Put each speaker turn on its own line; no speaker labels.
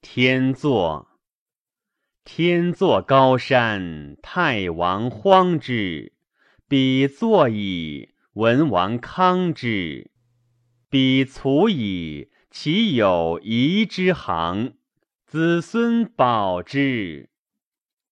天作，天作高山，太王荒之；彼作矣，文王康之；彼卒矣，其有夷之行，子孙保之。